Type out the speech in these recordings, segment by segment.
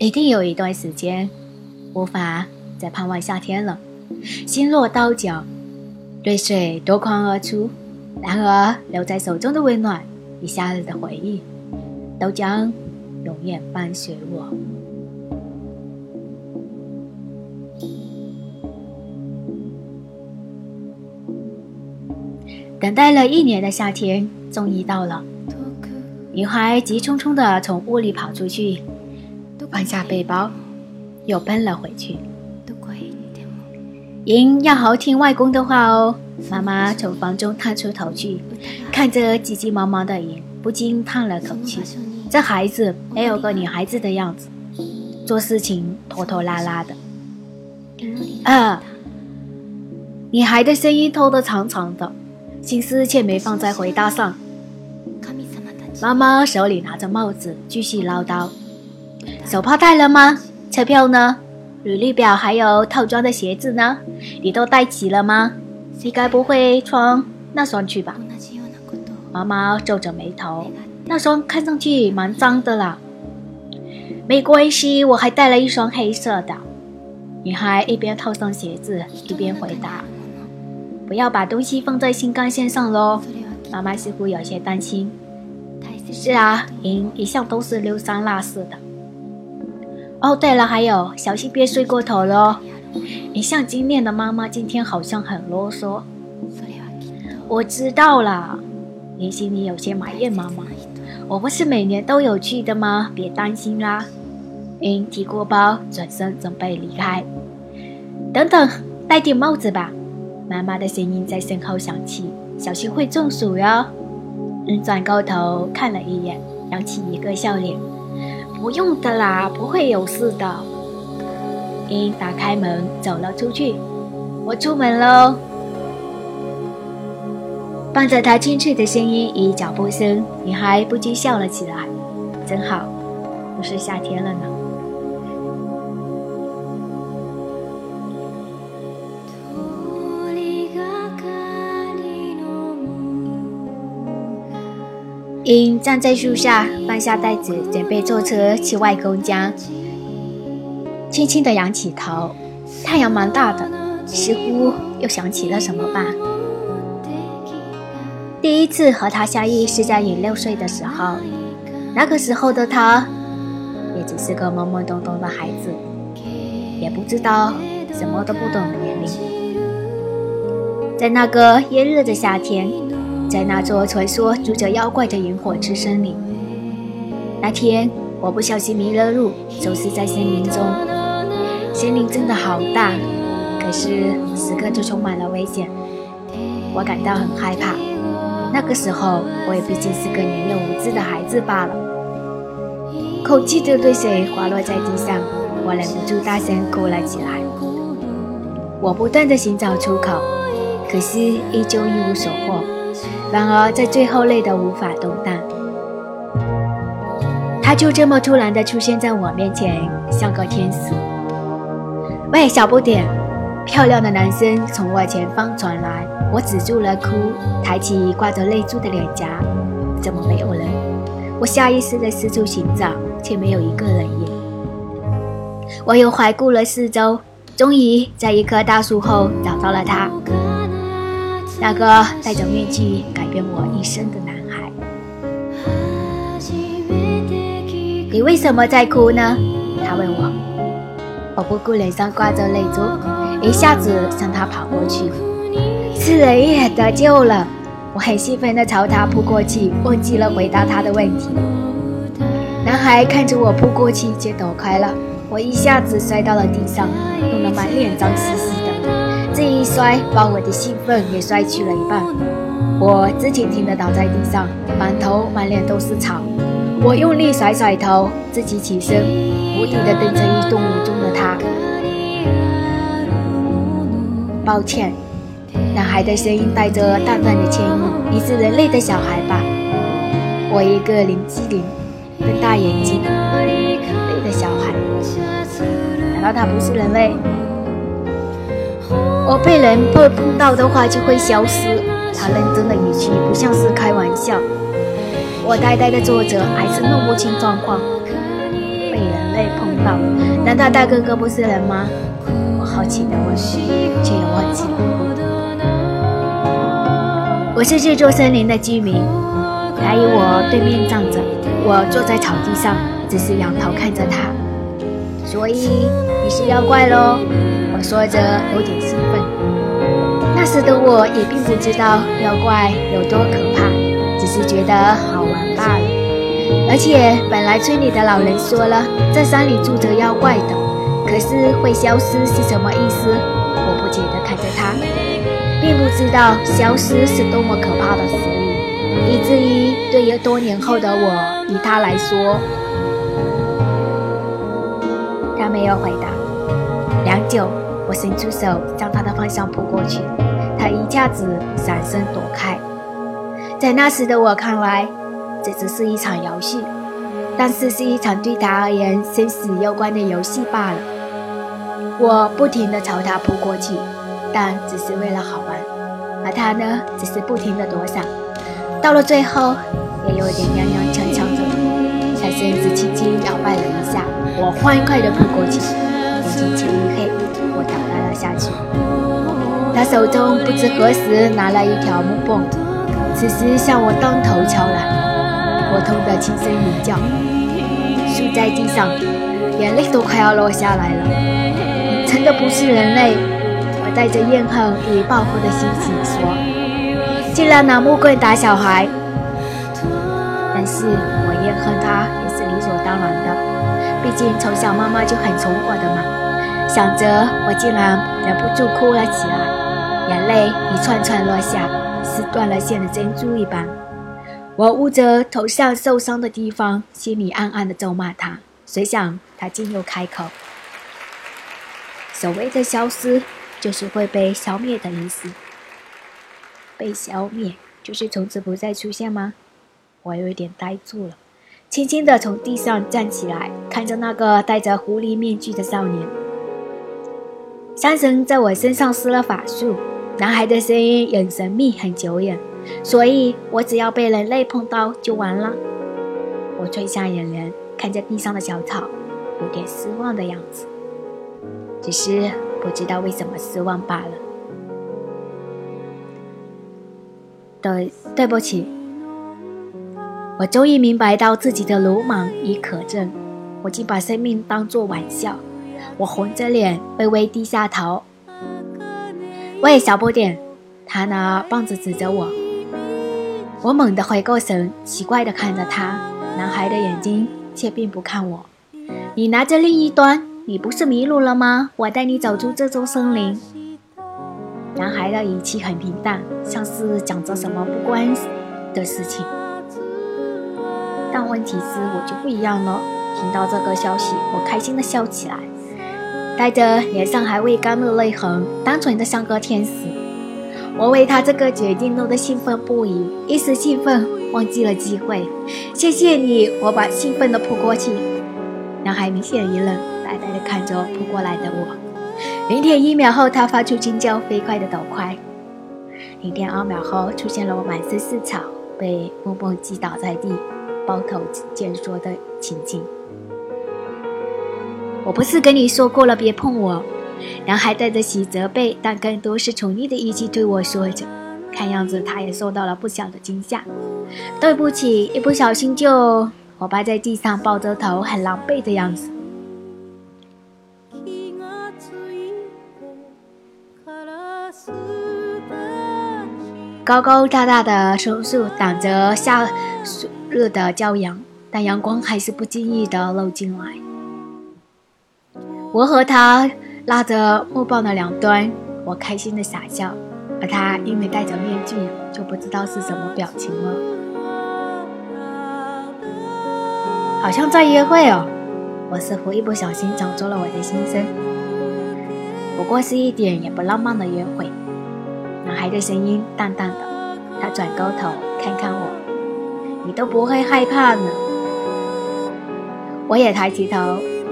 一定有一段时间无法再盼望夏天了，心落刀绞，泪水夺眶而出。然而，留在手中的温暖与夏日的回忆，都将永远伴随我。等待了一年的夏天终于到了，女孩急匆匆地从屋里跑出去，放下背包，又奔了回去。莹要好听外公的话哦。妈妈从房中探出头去，看着急急忙忙的莹，不禁叹了口气：这孩子没有个女孩子的样子，做事情拖拖拉拉的。啊！女孩的声音拖得长长的。心思却没放在回答上。妈妈手里拿着帽子，继续唠叨：“手帕带了吗？车票呢？履历表还有套装的鞋子呢？你都带齐了吗？你该不会穿那双去吧？”妈妈皱着眉头：“那双看上去蛮脏的啦。”没关系，我还带了一双黑色的。女孩一边套上鞋子，一边回答。不要把东西放在新干线上喽，妈妈似乎有些担心。是啊，莹一向都是溜三落四的。哦，对了，还有，小心别睡过头喽。一向精炼的妈妈今天好像很啰嗦。我知道了，你心里有些埋怨妈妈。我不是每年都有去的吗？别担心啦。莹提过包，转身准备离开。等等，戴顶帽子吧。妈妈的声音在身后响起：“小心会中暑哟。”嗯转过头看了一眼，扬起一个笑脸：“不用的啦，不会有事的。”英打开门走了出去：“我出门喽。”伴着他清脆的声音与脚步声，女孩不禁笑了起来：“真好，不是夏天了呢。”英站在树下，放下袋子，准备坐车去外公家。轻轻地仰起头，太阳蛮大的，似乎又想起了什么吧。第一次和他相遇是在你六岁的时候，那个时候的他，也只是个懵懵懂懂的孩子，也不知道什么都不懂的年龄。在那个炎热的夏天。在那座传说住着妖怪的萤火之森里，那天我不小心迷了路，走失在森林中。森林真的好大，可是时刻就充满了危险，我感到很害怕。那个时候，我也毕竟是个年幼无知的孩子罢了。口气的泪水滑落在地上，我忍不住大声哭了起来。我不断的寻找出口，可是依旧一无所获。然而，在最后累得无法动弹，他就这么突然的出现在我面前，像个天使。喂，小不点！漂亮的男生从我前方传来，我止住了哭，抬起挂着泪珠的脸颊，怎么没有人？我下意识的四处寻找，却没有一个人影。我又环顾了四周，终于在一棵大树后找到了他。那个戴着面具改变我一生的男孩，你为什么在哭呢？他问我。我不顾脸上挂着泪珠，一下子向他跑过去。是人也得救了！我很兴奋地朝他扑过去，忘记了回答他的问题。男孩看着我扑过去，就躲开了。我一下子摔到了地上，弄得满脸脏兮兮。摔，把我的兴奋也摔去了一半。我直挺挺地倒在地上，满头满脸都是草。我用力甩甩头，自己起身，无力地瞪着一动无踪的他。抱歉，男孩的声音带着淡淡的歉意。你是人类的小孩吧？我一个灵机灵，瞪大眼睛。人类的小孩？难道他不是人类？我被人碰碰到的话就会消失。他认真的语气不像是开玩笑。我呆呆的坐着，还是弄不清状况。被人类碰到。难道大哥哥不是人吗？我好奇的问，却又忘记了。我是这座森林的居民，他与我对面站着，我坐在草地上，只是仰头看着他。所以你是妖怪喽？我说着，有点。那时的我也并不知道妖怪有多可怕，只是觉得好玩罢了。而且本来村里的老人说了，在山里住着妖怪的，可是会消失是什么意思？我不解地看着他，并不知道消失是多么可怕的词语，以至于对于多年后的我，以他来说，他没有回答。良久。我伸出手向他的方向扑过去，一下子闪身躲开。在那时的我看来，这只是一场游戏，但是是一场对他而言生死攸关的游戏罢了。我不停地朝他扑过去，但只是为了好玩，而他呢，只是不停地躲闪。到了最后，也有点踉踉跄跄的，身子轻轻摇摆了一下，我欢快地扑过去，眼睛漆一黑。我倒了下去，他手中不知何时拿了一条木棒，此时向我当头敲来，我痛得轻声鸣叫，摔在地上，眼泪都快要落下来了。真的不是人类，我带着怨恨与报复的心情说，竟然拿木棍打小孩。但是我怨恨他也是理所当然的，毕竟从小妈妈就很宠我的嘛。想着，我竟然忍不住哭了起来，眼泪一串串落下，似断了线的珍珠一般。我捂着头上受伤的地方，心里暗暗的咒骂他。谁想他竟又开口：“所谓的消失，就是会被消灭的意思。被消灭，就是从此不再出现吗？”我有一点呆住了，轻轻地从地上站起来，看着那个戴着狐狸面具的少年。山神在我身上施了法术，男孩的声音很神秘、很久远，所以我只要被人类碰到就完了。我垂下眼帘，看着地上的小草，有点失望的样子，只是不知道为什么失望罢了。对，对不起，我终于明白到自己的鲁莽与可憎，我竟把生命当作玩笑。我红着脸，微微低下头。喂，小不点，他拿棒子指着我。我猛地回过神，奇怪地看着他，男孩的眼睛却并不看我。你拿着另一端，你不是迷路了吗？我带你走出这座森林。男孩的语气很平淡，像是讲着什么不关的事情。但问题是，我就不一样了。听到这个消息，我开心地笑起来。带着脸上还未干的泪痕，单纯的像个天使。我为他这个决定弄得兴奋不已，一时兴奋忘记了机会。谢谢你，我把兴奋的扑过去。男孩明显一愣，呆呆的看着扑过来的我。零点一秒后，他发出惊叫，飞快的抖快。零点二秒后，出现了我满身是草，被木棒击倒在地，包头见缩的情景。我不是跟你说过了，别碰我。男孩带着喜责备，但更多是宠溺的语气对我说着。看样子他也受到了不小的惊吓。对不起，一不小心就……我趴在地上抱着头，很狼狈的样子。高高大大的松树挡着夏日的骄阳，但阳光还是不经意的漏进来。我和他拉着木棒的两端，我开心的傻笑，而他因为戴着面具，就不知道是什么表情了。好像在约会哦，我似乎一不小心讲出了我的心声。不过是一点也不浪漫的约会。男孩的声音淡淡的，他转过头看看我，你都不会害怕呢？我也抬起头。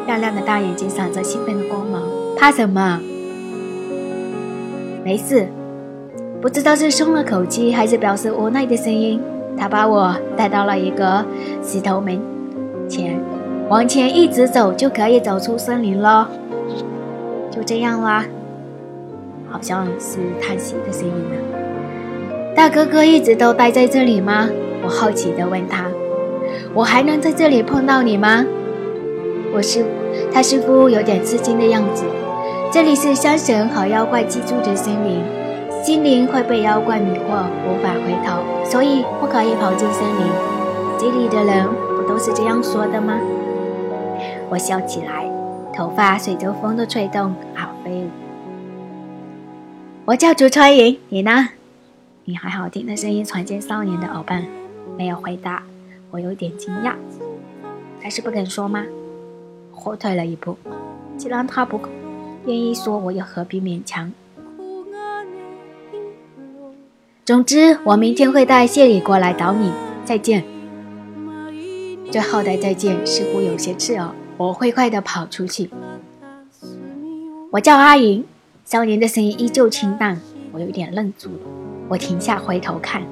亮亮的大眼睛闪着兴奋的光芒，怕什么？没事。不知道是松了口气，还是表示无奈的声音。他把我带到了一个石头门前，往前一直走就可以走出森林了。就这样啦，好像是叹息的声音呢。大哥哥一直都待在这里吗？我好奇地问他。我还能在这里碰到你吗？我是他似乎有点吃惊的样子。这里是山神和妖怪居住的森林，精灵会被妖怪迷惑，无法回头，所以不可以跑进森林。这里的人不都是这样说的吗？我笑起来，头发随着风的吹动而飞舞。我叫竹川云，你呢？女孩好听的声音传进少年的耳畔，没有回答。我有点惊讶，他是不肯说吗？后退了一步。既然他不愿意说，我又何必勉强？总之，我明天会带谢礼过来找你。再见。最后的再见似乎有些刺耳。我会快地跑出去。我叫阿云。少年的声音依旧清淡。我有点愣住了。我停下，回头看。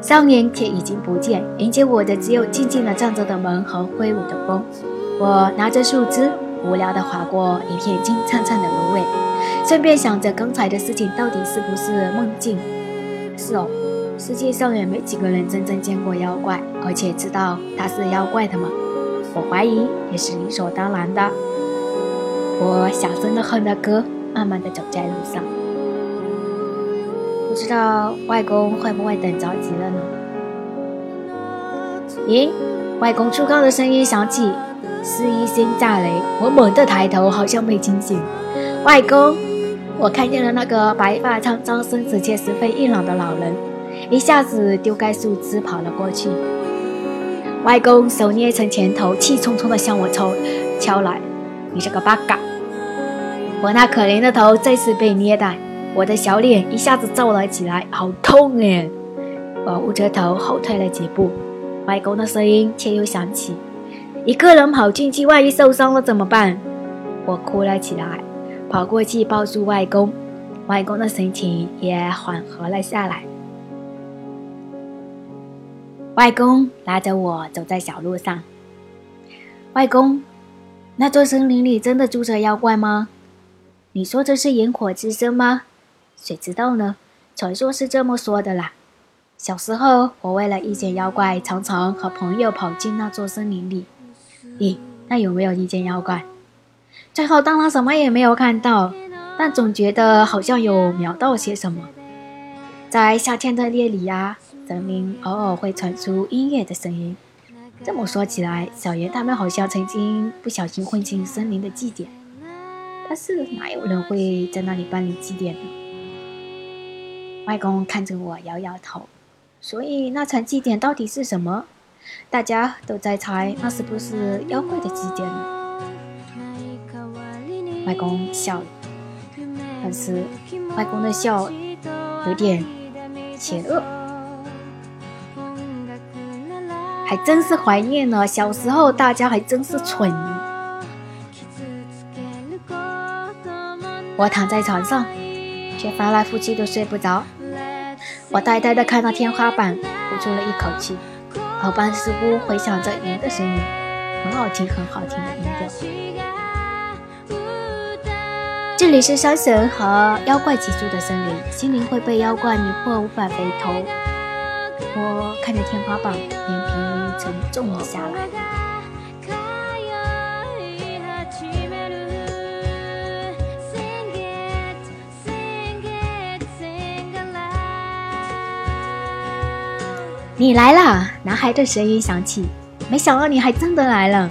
少年却已经不见，迎接我的只有静静的站着的门和挥舞的风。我拿着树枝，无聊地划过一片金灿灿的芦苇，顺便想着刚才的事情到底是不是梦境。是哦，世界上也没几个人真正见过妖怪，而且知道他是妖怪的嘛。我怀疑也是理所当然的。我小声地哼着歌，慢慢地走在路上。不知道外公会不会等着急了呢？咦，外公粗犷的声音响起，是一声炸雷。我猛地抬头，好像被惊醒。外公，我看见了那个白发苍苍、身子却十分硬朗的老人，一下子丢开树枝跑了过去。外公手捏成拳头，气冲冲地向我抽敲来。你这个八嘎！我那可怜的头再次被捏大。我的小脸一下子皱了起来，好痛哎！我捂着头后退了几步，外公的声音却又响起：“一个人跑进去，万一受伤了怎么办？”我哭了起来，跑过去抱住外公，外公的神情也缓和了下来。外公拉着我走在小路上。外公，那座森林里真的住着妖怪吗？你说这是萤火之声吗？谁知道呢？传说是这么说的啦。小时候，我为了遇见妖怪，常常和朋友跑进那座森林里。咦，那有没有遇见妖怪？最后当然什么也没有看到，但总觉得好像有瞄到些什么。在夏天的夜里呀，森林偶尔会传出音乐的声音。这么说起来，小圆他们好像曾经不小心混进森林的祭典，但是哪有人会在那里办理祭典呢？外公看着我，摇摇头。所以那场祭典到底是什么？大家都在猜，那是不是妖怪的祭典呢？外公笑了，但是外公的笑有点邪恶。还真是怀念呢，小时候大家还真是蠢。我躺在床上。却翻来覆去都睡不着。我呆呆的看着天花板，呼出了一口气。耳畔似乎回想着云的声音，很好听，很好听的音调。这里是山神和妖怪居住的森林，心灵会被妖怪迷惑，无法回头。我看着天花板，眼皮沉重了下来。你来了，男孩的声音响起。没想到你还真的来了。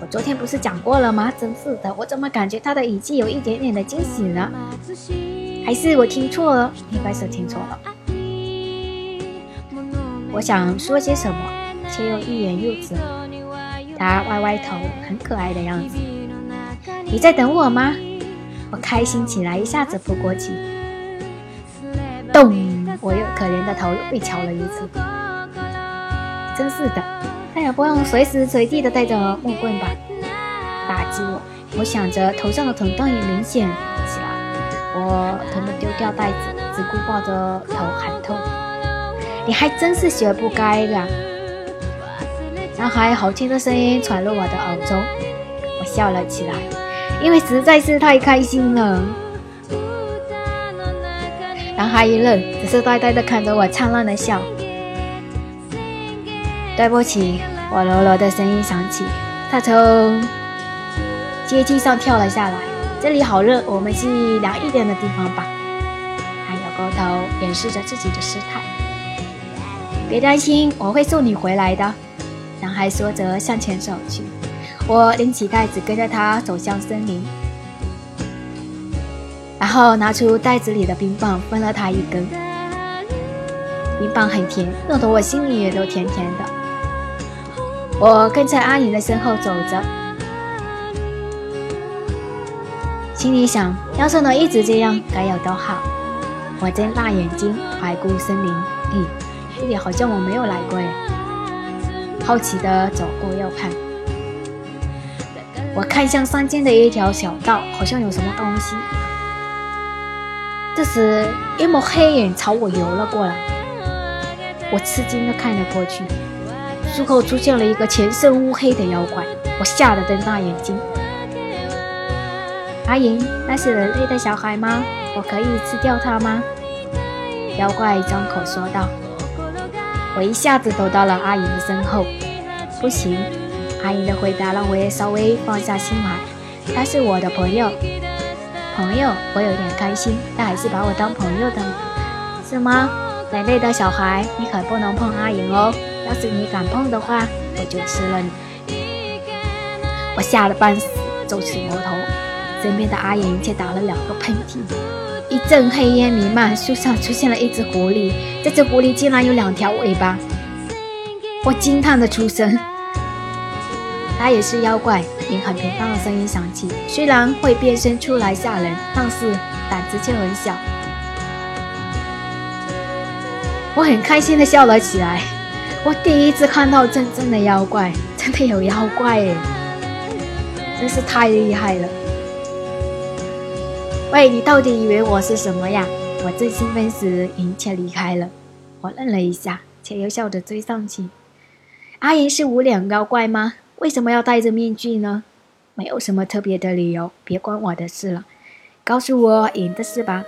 我昨天不是讲过了吗？真是的，我怎么感觉他的语气有一点点的惊喜呢？还是我听错了？应该是听错了。我想说些什么，却又欲言又止。他歪歪头，很可爱的样子。你在等我吗？我开心起来，一下子扑过去。咚。我又可怜的头被敲了一次，真是的，他也不用随时随地的带着木棍吧？打击我！我想着头上的疼痛也明显起来，我疼得丢掉袋子，只顾抱着头喊痛。你还真是学不该呀！男孩好听的声音传入我的耳中，我笑了起来，因为实在是太开心了。男孩一愣，只是呆呆地看着我灿烂的笑。对不起，我柔柔的声音响起。他从阶梯上跳了下来。这里好热，我们去凉一点的地方吧。他摇过头，掩饰着自己的失态。别担心，我会送你回来的。男孩说着向前走去。我拎起袋子，跟着他走向森林，后拿出袋子里的冰棒，分了他一根。冰棒很甜，弄得我心里也都甜甜的。我跟在阿颖的身后走着，心里想：要是能一直这样，该有多好！我睁大眼睛环顾森林，咦，这里好像我没有来过耶。好奇地走过右看，我看向山间的一条小道，好像有什么东西。这时，一抹黑影朝我游了过来，我吃惊地看了过去。树后出现了一个全身乌黑的妖怪，我吓得瞪大眼睛。阿莹，那是人类的小孩吗？我可以吃掉它吗？妖怪张口说道。我一下子躲到了阿莹的身后。不行，阿莹的回答让我也稍微放下心来。他是我的朋友，朋友，我有点开心，他还是把我当朋友的，是吗？人类的小孩，你可不能碰阿莹哦。要是你敢碰的话，我就吃了你！我吓得半死，皱起眉头。身边的阿莹却打了两个喷嚏，一阵黑烟弥漫，树上出现了一只狐狸。这只狐狸竟然有两条尾巴！我惊叹的出声。他也是妖怪，以很平淡的声音响起。虽然会变身出来吓人，但是胆子却很小。我很开心的笑了起来。我第一次看到真正的妖怪，真的有妖怪耶！真是太厉害了。喂，你到底以为我是什么呀？我正兴奋时，云却离开了。我愣了一下，却又笑着追上去。阿银是无脸妖怪吗？为什么要戴着面具呢？没有什么特别的理由，别管我的事了。告诉我莹的事吧。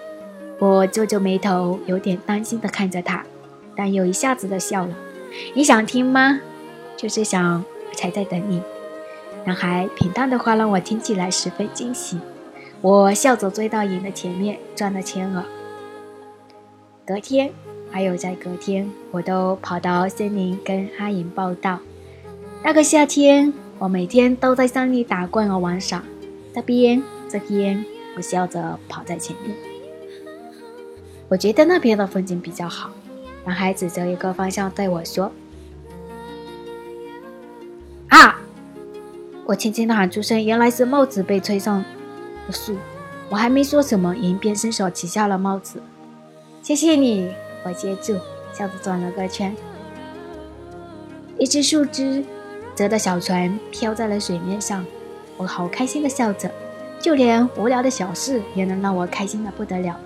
我皱皱眉头，有点担心的看着他，但又一下子的笑了。你想听吗？就是想，才在等你。男孩平淡的话让我听起来十分惊喜。我笑着追到影的前面，转了圈儿。隔天，还有在隔天，我都跑到森林跟阿影报道。那个夏天，我每天都在山里打滚和玩耍。这边，这边，我笑着跑在前面。我觉得那边的风景比较好。男孩指着一个方向对我说：“啊！”我轻轻的喊出声，原来是帽子被吹上了树。我还没说什么，银便伸手取下了帽子。谢谢你，我接住，笑着转了个圈。一只树枝折的小船飘在了水面上，我好开心的笑着，就连无聊的小事也能让我开心的不得了。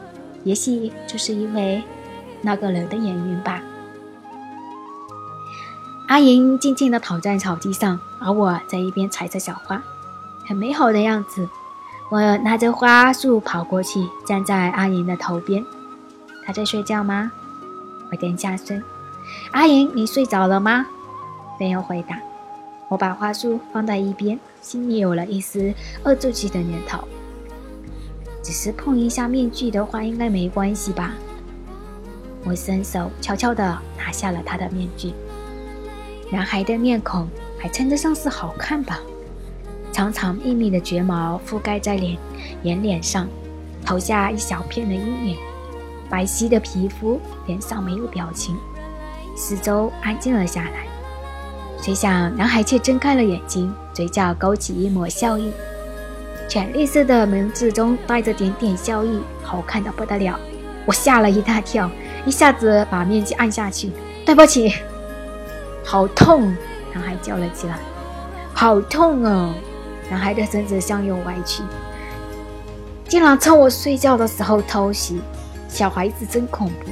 也许就是因为……那个人的原因吧。阿莹静静地躺在草地上，而我在一边采着小花，很美好的样子。我拿着花束跑过去，站在阿莹的头边。她在睡觉吗？我点下身。阿莹，你睡着了吗？没有回答。我把花束放在一边，心里有了一丝恶作剧的念头。只是碰一下面具的话，应该没关系吧？我伸手悄悄地拿下了他的面具。男孩的面孔还称得上是好看吧？长长密密的睫毛覆盖在脸眼脸上，投下一小片的阴影。白皙的皮肤，脸上没有表情，四周安静了下来。谁想，男孩却睁开了眼睛，嘴角勾起一抹笑意，浅绿色的眸子中带着点点笑意，好看的不得了。我吓了一大跳。一下子把面具按下去，对不起，好痛！男孩叫了起来，好痛哦！男孩的身子向右歪曲，竟然趁我睡觉的时候偷袭，小孩子真恐怖。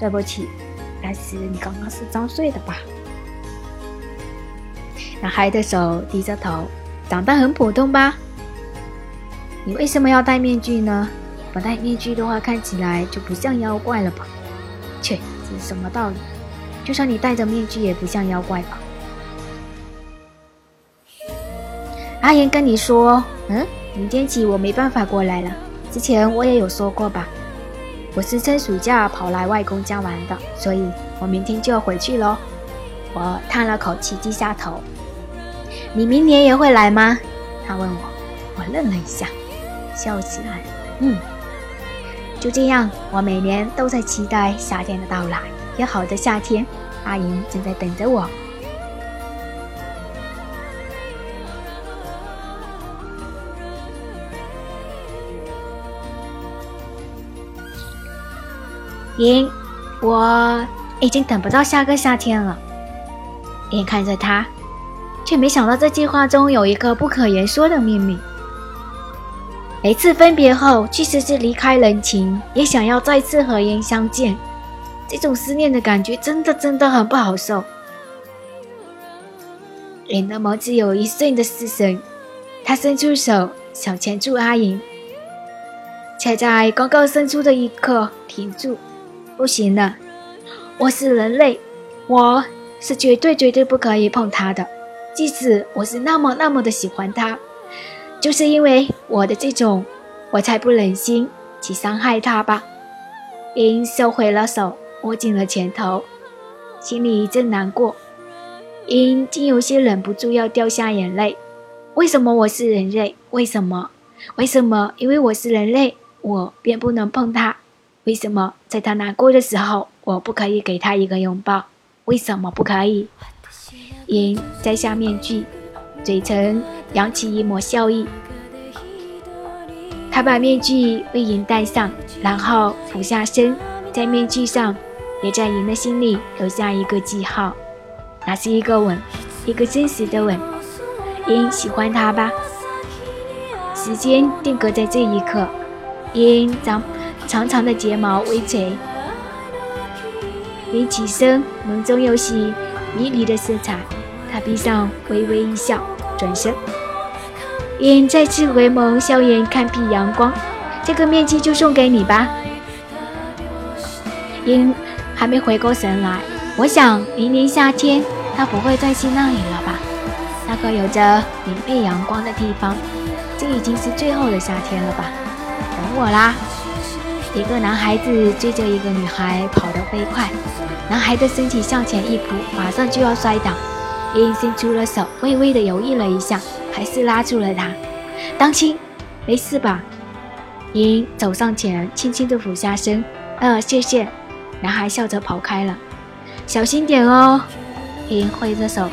对不起，但是你刚刚是装睡的吧？男孩的手低着头，长得很普通吧？你为什么要戴面具呢？不戴面具的话，看起来就不像妖怪了吧？切，这是什么道理？就算你戴着面具，也不像妖怪吧？阿言跟你说，嗯，明天起我没办法过来了。之前我也有说过吧？我是趁暑假跑来外公家玩的，所以我明天就要回去喽。我叹了口气，低下头。你明年也会来吗？他问我。我愣了一下，笑起来。嗯，就这样，我每年都在期待夏天的到来。有好的夏天，阿莹正在等着我。莹，我已经等不到下个夏天了。眼看着他，却没想到这计划中有一个不可言说的秘密。每次分别后，即使是离开人情，也想要再次和颜相见。这种思念的感觉，真的真的很不好受。脸的眸只有一瞬的失神，他伸出手想牵住阿银，却在刚刚伸出的一刻停住。不行了，我是人类，我是绝对绝对不可以碰他的，即使我是那么那么的喜欢他，就是因为我的这种，我才不忍心去伤害他吧。因收回了手，握紧了拳头，心里一阵难过，因竟有些忍不住要掉下眼泪。为什么我是人类？为什么？为什么？因为我是人类，我便不能碰他？为什么在他难过的时候，我不可以给他一个拥抱？为什么不可以？因摘下面具，嘴唇扬起一抹笑意。他把面具为银戴上，然后俯下身，在面具上，也在银的心里留下一个记号。那是一个吻，一个真实的吻。因喜欢他吧？时间定格在这一刻。因将。长长的睫毛微垂，林起身，浓中有些迷离的色彩。他闭上，微微一笑，转身，因再次回眸，笑颜看遍阳光。这个面具就送给你吧。因还没回过神来，我想明年夏天他不会再去那里了吧？那个有着明媚阳光的地方，这已经是最后的夏天了吧？等我啦。一个男孩子追着一个女孩跑得飞快，男孩的身体向前一扑，马上就要摔倒。英伸出了手，微微的犹豫了一下，还是拉住了他。当心，没事吧？英走上前，轻轻的俯下身。呃，谢谢。男孩笑着跑开了。小心点哦。英挥着手。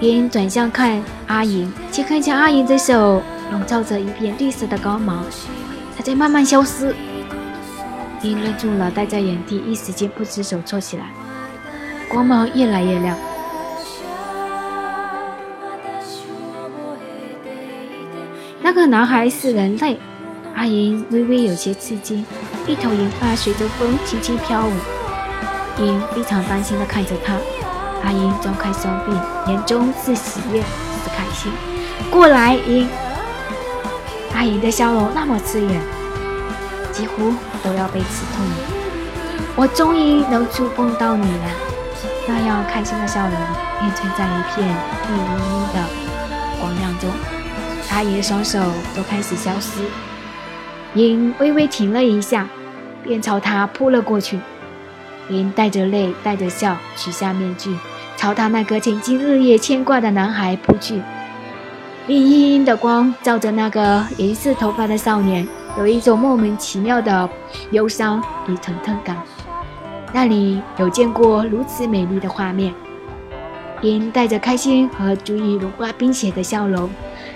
英转向看阿莹，却看见阿莹的手笼罩着一片绿色的光芒。它在慢慢消失，因愣住了，呆在原地，一时间不知所措起来。光芒越来越亮。那个男孩是人类。阿银微微有些吃惊，一头银发随着风轻轻飘舞。银非常担心地看着他。阿银张开双臂，眼中是喜悦，是开心。过来，银。阿银的笑容那么刺眼，几乎都要被刺痛了。我终于能触碰到你了，那样开心的笑容变成在一片绿茵茵的光亮中。阿姨的双手都开始消失，英微微停了一下，便朝他扑了过去。英带着泪，带着笑，取下面具，朝他那个曾经日夜牵挂的男孩扑去。阴阴阴的光照着那个银色头发的少年，有一种莫名其妙的忧伤与疼痛感。那里有见过如此美丽的画面？银带着开心和足以融化冰雪的笑容，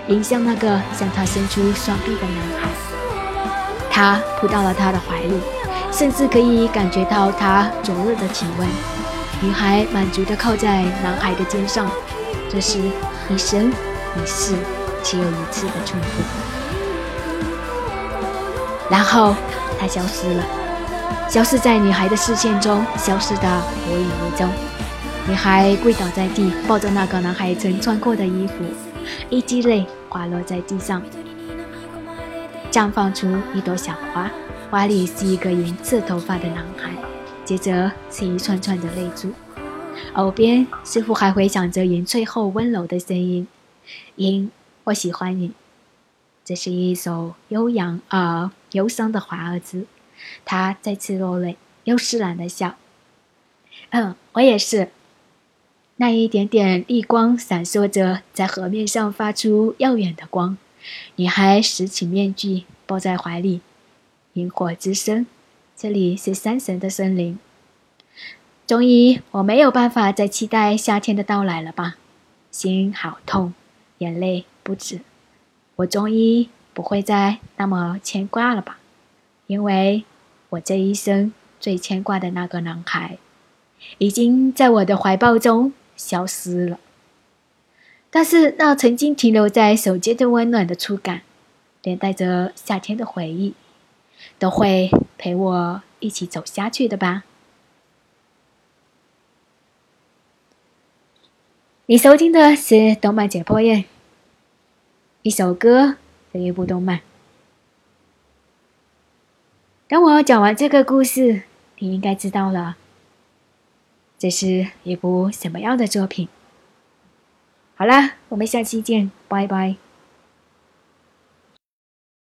迎向那个向他伸出双臂的男孩。他扑到了他的怀里，甚至可以感觉到他灼热的体温。女孩满足地靠在男孩的肩上，这是一生。一世只有一次的重复，然后他消失了，消失在女孩的视线中，消失的无影无踪。女孩跪倒在地，抱着那个男孩曾穿过的衣服，一滴泪滑落在地上，绽放出一朵小花，花里是一个银色头发的男孩，接着是一串串的泪珠，耳边似乎还回响着银翠后温柔的声音：“银，我喜欢你。”这是一首悠扬而忧伤的华尔兹，他再次落泪，又释然的笑。嗯，我也是。那一点点绿光闪烁着，在河面上发出耀眼的光。女孩拾起面具，抱在怀里。萤火之声，这里是山神的森林。终于，我没有办法再期待夏天的到来了吧？心好痛，眼泪不止。我终于不会再那么牵挂了吧？因为我这一生最牵挂的那个男孩，已经在我的怀抱中。消失了，但是那曾经停留在手间的温暖的触感，连带着夏天的回忆，都会陪我一起走下去的吧。你收听的是动漫解剖院，一首歌一部动漫。等我讲完这个故事，你应该知道了。这是一部什么样的作品？好啦，我们下期见，拜拜。